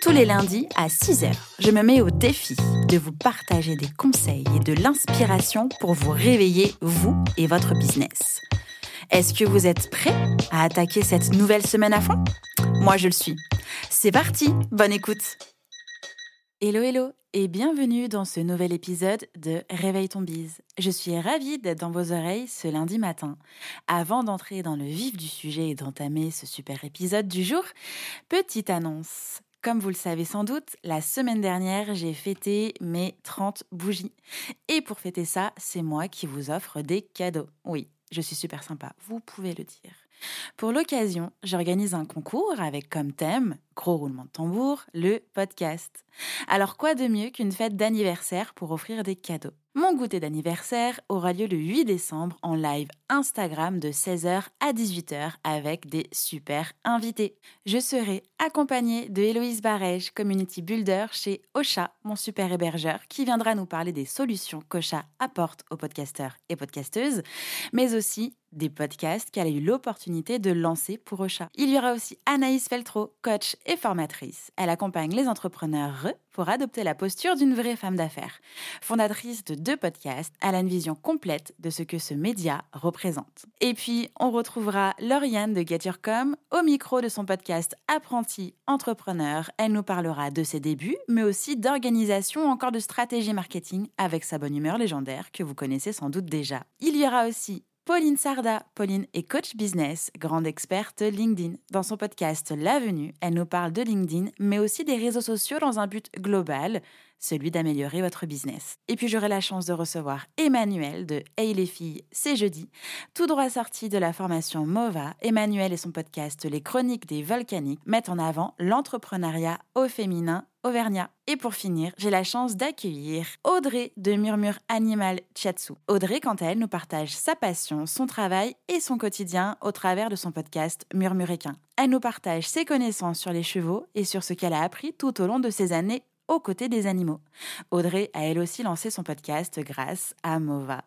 Tous les lundis à 6h, je me mets au défi de vous partager des conseils et de l'inspiration pour vous réveiller, vous et votre business. Est-ce que vous êtes prêts à attaquer cette nouvelle semaine à fond? Moi, je le suis. C'est parti, bonne écoute Hello hello et bienvenue dans ce nouvel épisode de Réveille ton bise. Je suis ravie d'être dans vos oreilles ce lundi matin. Avant d'entrer dans le vif du sujet et d'entamer ce super épisode du jour, petite annonce. Comme vous le savez sans doute, la semaine dernière, j'ai fêté mes 30 bougies. Et pour fêter ça, c'est moi qui vous offre des cadeaux. Oui, je suis super sympa, vous pouvez le dire. Pour l'occasion, j'organise un concours avec comme thème, gros roulement de tambour, le podcast. Alors quoi de mieux qu'une fête d'anniversaire pour offrir des cadeaux? Mon goûter d'anniversaire aura lieu le 8 décembre en live Instagram de 16h à 18h avec des super invités. Je serai accompagnée de Héloïse Barège, community builder chez Ocha, mon super hébergeur, qui viendra nous parler des solutions qu'Ocha apporte aux podcasteurs et podcasteuses, mais aussi des podcasts qu'elle a eu l'opportunité de lancer pour Ocha. Il y aura aussi Anaïs Feltro, coach et formatrice. Elle accompagne les entrepreneurs pour adopter la posture d'une vraie femme d'affaires. Fondatrice de deux podcasts, elle a une vision complète de ce que ce média représente. Et puis, on retrouvera Lauriane de Get au micro de son podcast Apprenti Entrepreneur. Elle nous parlera de ses débuts, mais aussi d'organisation ou encore de stratégie marketing avec sa bonne humeur légendaire que vous connaissez sans doute déjà. Il y aura aussi Pauline Sarda. Pauline est coach business, grande experte LinkedIn. Dans son podcast L'avenue, elle nous parle de LinkedIn, mais aussi des réseaux sociaux dans un but global, celui d'améliorer votre business. Et puis j'aurai la chance de recevoir Emmanuel de Hey les filles, c'est jeudi. Tout droit sorti de la formation MOVA, Emmanuel et son podcast Les Chroniques des Volcaniques mettent en avant l'entrepreneuriat au féminin Auvergnat. Et pour finir, j'ai la chance d'accueillir Audrey de Murmure Animal Chatsu. Audrey, quant à elle, nous partage sa passion, son travail et son quotidien au travers de son podcast Murmuréquin. Elle nous partage ses connaissances sur les chevaux et sur ce qu'elle a appris tout au long de ses années aux côtés des animaux. Audrey a elle aussi lancé son podcast grâce à Mova.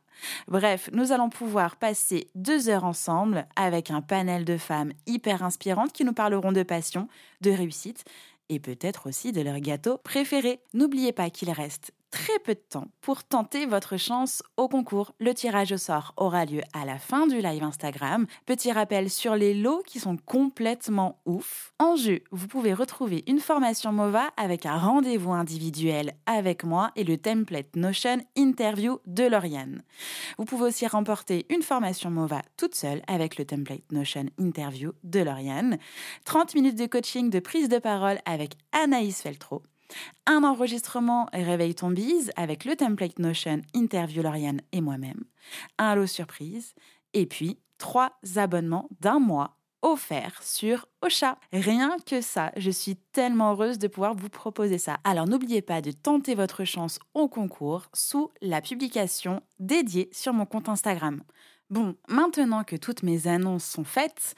Bref, nous allons pouvoir passer deux heures ensemble avec un panel de femmes hyper inspirantes qui nous parleront de passion, de réussite et peut-être aussi de leur gâteau préféré. N'oubliez pas qu'il reste très peu de temps pour tenter votre chance au concours. Le tirage au sort aura lieu à la fin du live Instagram. Petit rappel sur les lots qui sont complètement ouf. En jeu, vous pouvez retrouver une formation MOVA avec un rendez-vous individuel avec moi et le template Notion Interview de Lauriane. Vous pouvez aussi remporter une formation MOVA toute seule avec le template Notion Interview de Lauriane. 30 minutes de coaching de prise de parole avec Anaïs Feltro un enregistrement Réveille ton bise avec le template Notion Interview Lauriane et moi-même, un lot surprise, et puis trois abonnements d'un mois offerts sur Ocha. Rien que ça, je suis tellement heureuse de pouvoir vous proposer ça. Alors n'oubliez pas de tenter votre chance au concours sous la publication dédiée sur mon compte Instagram. Bon, maintenant que toutes mes annonces sont faites,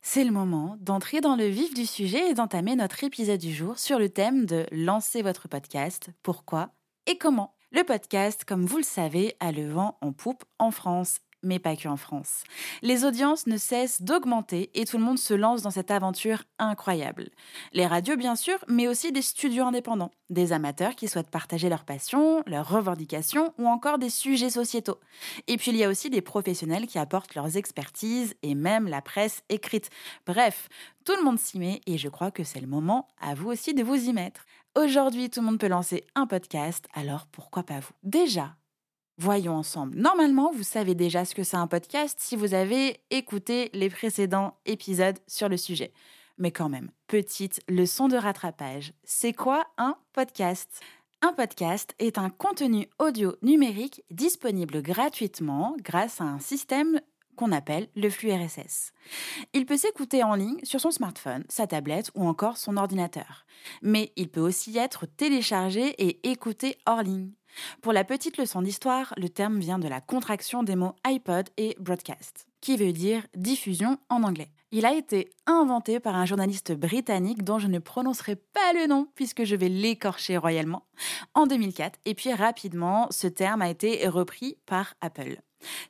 c'est le moment d'entrer dans le vif du sujet et d'entamer notre épisode du jour sur le thème de lancer votre podcast, pourquoi et comment. Le podcast, comme vous le savez, a le vent en poupe en France mais pas que en France. Les audiences ne cessent d'augmenter et tout le monde se lance dans cette aventure incroyable. Les radios, bien sûr, mais aussi des studios indépendants, des amateurs qui souhaitent partager leur passion, leurs revendications ou encore des sujets sociétaux. Et puis il y a aussi des professionnels qui apportent leurs expertises et même la presse écrite. Bref, tout le monde s'y met et je crois que c'est le moment à vous aussi de vous y mettre. Aujourd'hui, tout le monde peut lancer un podcast, alors pourquoi pas vous? Déjà, Voyons ensemble. Normalement, vous savez déjà ce que c'est un podcast si vous avez écouté les précédents épisodes sur le sujet. Mais quand même, petite leçon de rattrapage. C'est quoi un podcast? Un podcast est un contenu audio numérique disponible gratuitement grâce à un système qu'on appelle le flux RSS. Il peut s'écouter en ligne sur son smartphone, sa tablette ou encore son ordinateur. Mais il peut aussi être téléchargé et écouté hors ligne. Pour la petite leçon d'histoire, le terme vient de la contraction des mots iPod et broadcast, qui veut dire diffusion en anglais. Il a été inventé par un journaliste britannique dont je ne prononcerai pas le nom puisque je vais l'écorcher royalement en 2004 et puis rapidement ce terme a été repris par Apple.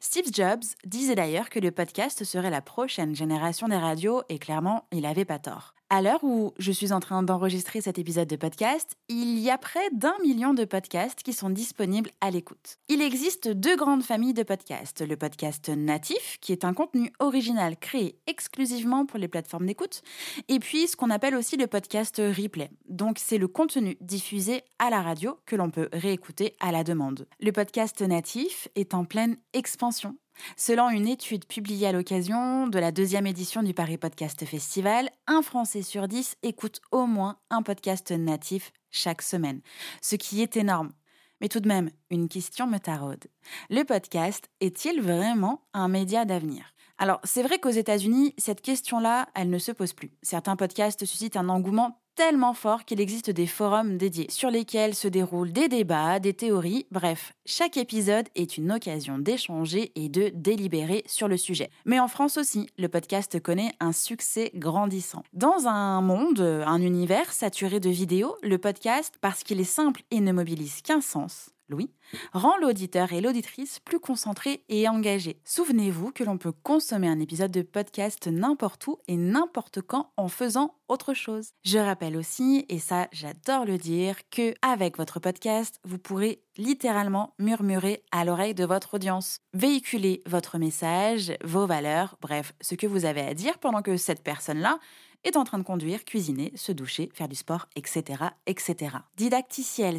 Steve Jobs disait d'ailleurs que le podcast serait la prochaine génération des radios et clairement, il n'avait pas tort. À l'heure où je suis en train d'enregistrer cet épisode de podcast, il y a près d'un million de podcasts qui sont disponibles à l'écoute. Il existe deux grandes familles de podcasts. Le podcast natif, qui est un contenu original créé exclusivement pour les plateformes d'écoute, et puis ce qu'on appelle aussi le podcast replay. Donc c'est le contenu diffusé à la radio que l'on peut réécouter à la demande. Le podcast natif est en pleine expansion. Selon une étude publiée à l'occasion de la deuxième édition du Paris Podcast Festival, un Français sur dix écoute au moins un podcast natif chaque semaine, ce qui est énorme. Mais tout de même, une question me taraude. Le podcast est-il vraiment un média d'avenir? Alors, c'est vrai qu'aux États-Unis, cette question-là, elle ne se pose plus. Certains podcasts suscitent un engouement tellement fort qu'il existe des forums dédiés sur lesquels se déroulent des débats, des théories, bref, chaque épisode est une occasion d'échanger et de délibérer sur le sujet. Mais en France aussi, le podcast connaît un succès grandissant. Dans un monde, un univers saturé de vidéos, le podcast, parce qu'il est simple et ne mobilise qu'un sens, Louis, rend l'auditeur et l'auditrice plus concentrés et engagés. Souvenez-vous que l'on peut consommer un épisode de podcast n'importe où et n'importe quand en faisant autre chose. Je rappelle aussi, et ça j'adore le dire, que avec votre podcast, vous pourrez littéralement murmurer à l'oreille de votre audience, véhiculer votre message, vos valeurs, bref, ce que vous avez à dire pendant que cette personne-là est en train de conduire, cuisiner, se doucher, faire du sport, etc., etc. Didacticielles,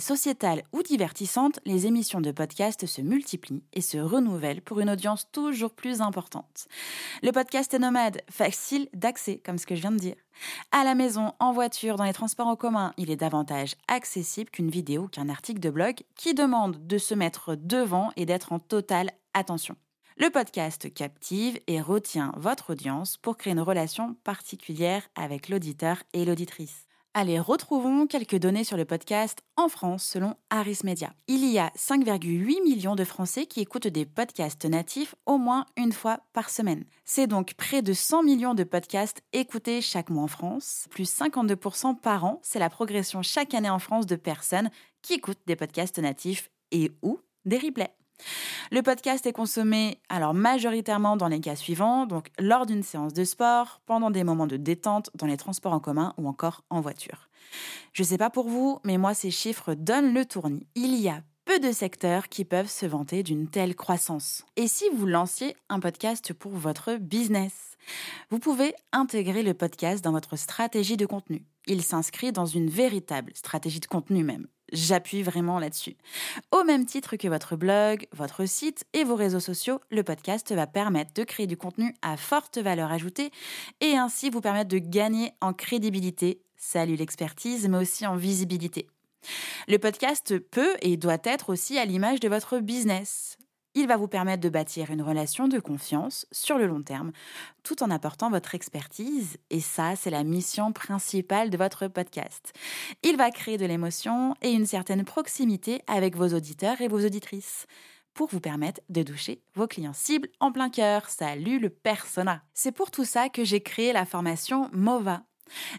ou divertissantes, les émissions de podcast se multiplient et se renouvellent pour une audience toujours plus importante. Le podcast est nomade, facile d'accès, comme ce que je viens de dire. À la maison, en voiture, dans les transports en commun, il est davantage accessible qu'une vidéo, qu'un article de blog qui demande de se mettre devant et d'être en totale attention. Le podcast captive et retient votre audience pour créer une relation particulière avec l'auditeur et l'auditrice. Allez, retrouvons quelques données sur le podcast en France selon Harris Media. Il y a 5,8 millions de Français qui écoutent des podcasts natifs au moins une fois par semaine. C'est donc près de 100 millions de podcasts écoutés chaque mois en France, plus 52% par an. C'est la progression chaque année en France de personnes qui écoutent des podcasts natifs et ou des replays. Le podcast est consommé alors majoritairement dans les cas suivants, donc lors d'une séance de sport, pendant des moments de détente, dans les transports en commun ou encore en voiture. Je sais pas pour vous, mais moi ces chiffres donnent le tournis. Il y a peu de secteurs qui peuvent se vanter d'une telle croissance. Et si vous lanciez un podcast pour votre business? Vous pouvez intégrer le podcast dans votre stratégie de contenu. Il s'inscrit dans une véritable stratégie de contenu même. J'appuie vraiment là-dessus. Au même titre que votre blog, votre site et vos réseaux sociaux, le podcast va permettre de créer du contenu à forte valeur ajoutée et ainsi vous permettre de gagner en crédibilité, salut l'expertise, mais aussi en visibilité. Le podcast peut et doit être aussi à l'image de votre business. Il va vous permettre de bâtir une relation de confiance sur le long terme, tout en apportant votre expertise, et ça, c'est la mission principale de votre podcast. Il va créer de l'émotion et une certaine proximité avec vos auditeurs et vos auditrices pour vous permettre de doucher vos clients cibles en plein cœur. Salut le persona. C'est pour tout ça que j'ai créé la formation MOVA,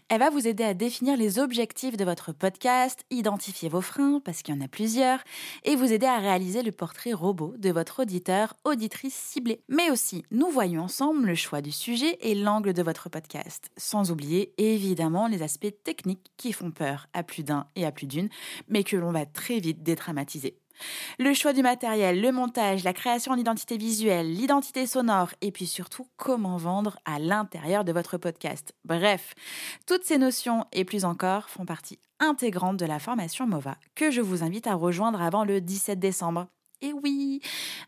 elle va vous aider à définir les objectifs de votre podcast, identifier vos freins, parce qu'il y en a plusieurs, et vous aider à réaliser le portrait robot de votre auditeur, auditrice ciblée. Mais aussi, nous voyons ensemble le choix du sujet et l'angle de votre podcast, sans oublier évidemment les aspects techniques qui font peur à plus d'un et à plus d'une, mais que l'on va très vite dédramatiser. Le choix du matériel, le montage, la création d'identité visuelle, l'identité sonore et puis surtout comment vendre à l'intérieur de votre podcast. Bref, toutes ces notions et plus encore font partie intégrante de la formation MOVA que je vous invite à rejoindre avant le 17 décembre. Et oui,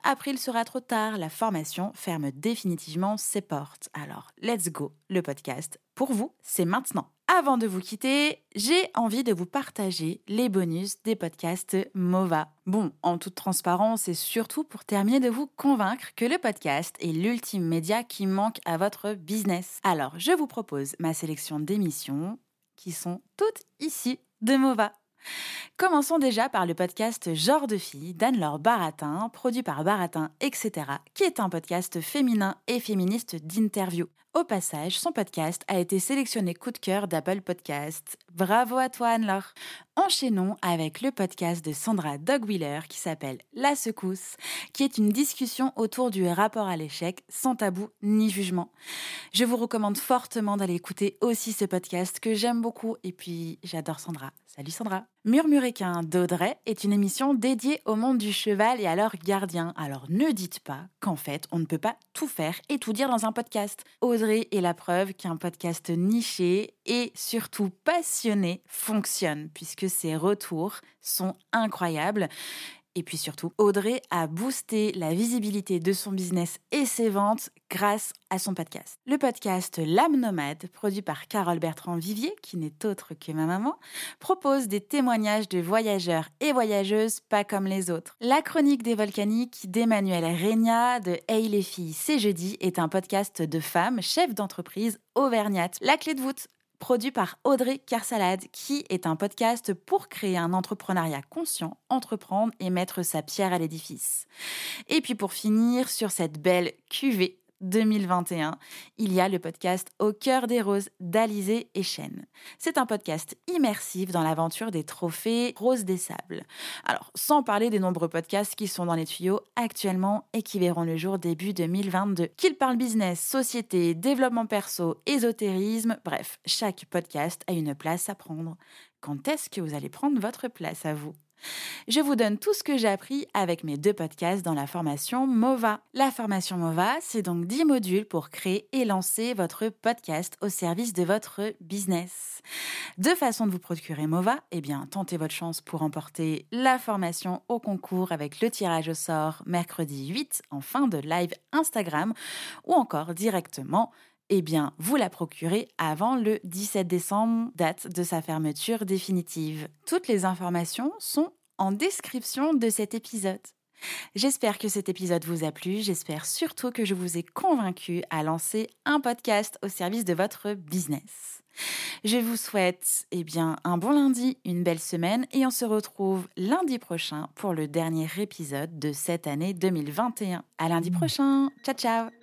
après il sera trop tard, la formation ferme définitivement ses portes. Alors, let's go, le podcast. Pour vous, c'est maintenant. Avant de vous quitter, j'ai envie de vous partager les bonus des podcasts MOVA. Bon, en toute transparence et surtout pour terminer de vous convaincre que le podcast est l'ultime média qui manque à votre business. Alors, je vous propose ma sélection d'émissions qui sont toutes ici de MOVA. Commençons déjà par le podcast Genre de fille d'Anne-Laure Baratin, produit par Baratin, etc., qui est un podcast féminin et féministe d'interview. Au passage, son podcast a été sélectionné coup de cœur d'Apple Podcast. Bravo à toi Anne-Laure Enchaînons avec le podcast de Sandra Dogwheeler qui s'appelle La Secousse, qui est une discussion autour du rapport à l'échec sans tabou ni jugement. Je vous recommande fortement d'aller écouter aussi ce podcast que j'aime beaucoup et puis j'adore Sandra. Salut Sandra Murmuréquin d'Audrey est une émission dédiée au monde du cheval et à leurs gardiens. Alors ne dites pas qu'en fait on ne peut pas tout faire et tout dire dans un podcast. Audrey est la preuve qu'un podcast niché et surtout passionné fonctionne puisque ses retours sont incroyables. Et puis surtout, Audrey a boosté la visibilité de son business et ses ventes grâce à son podcast. Le podcast L'âme nomade, produit par Carole Bertrand-Vivier, qui n'est autre que ma maman, propose des témoignages de voyageurs et voyageuses pas comme les autres. La chronique des volcaniques d'Emmanuel Regna de Hey les filles, c'est jeudi est un podcast de femmes chefs d'entreprise auvergnates. La clé de voûte produit par Audrey Carsalade, qui est un podcast pour créer un entrepreneuriat conscient, entreprendre et mettre sa pierre à l'édifice. Et puis pour finir sur cette belle cuvée 2021, il y a le podcast Au cœur des roses d'Alizé et Chêne. C'est un podcast immersif dans l'aventure des trophées Roses des Sables. Alors, sans parler des nombreux podcasts qui sont dans les tuyaux actuellement et qui verront le jour début 2022. Qu'ils parlent business, société, développement perso, ésotérisme, bref, chaque podcast a une place à prendre. Quand est-ce que vous allez prendre votre place à vous? Je vous donne tout ce que j'ai appris avec mes deux podcasts dans la formation MOVA. La formation MOVA, c'est donc 10 modules pour créer et lancer votre podcast au service de votre business. Deux façons de vous procurer MOVA, eh bien, tentez votre chance pour remporter la formation au concours avec le tirage au sort mercredi 8 en fin de live Instagram ou encore directement eh bien, vous la procurez avant le 17 décembre, date de sa fermeture définitive. Toutes les informations sont en description de cet épisode. J'espère que cet épisode vous a plu, j'espère surtout que je vous ai convaincu à lancer un podcast au service de votre business. Je vous souhaite eh bien, un bon lundi, une belle semaine et on se retrouve lundi prochain pour le dernier épisode de cette année 2021. À lundi prochain. Ciao ciao.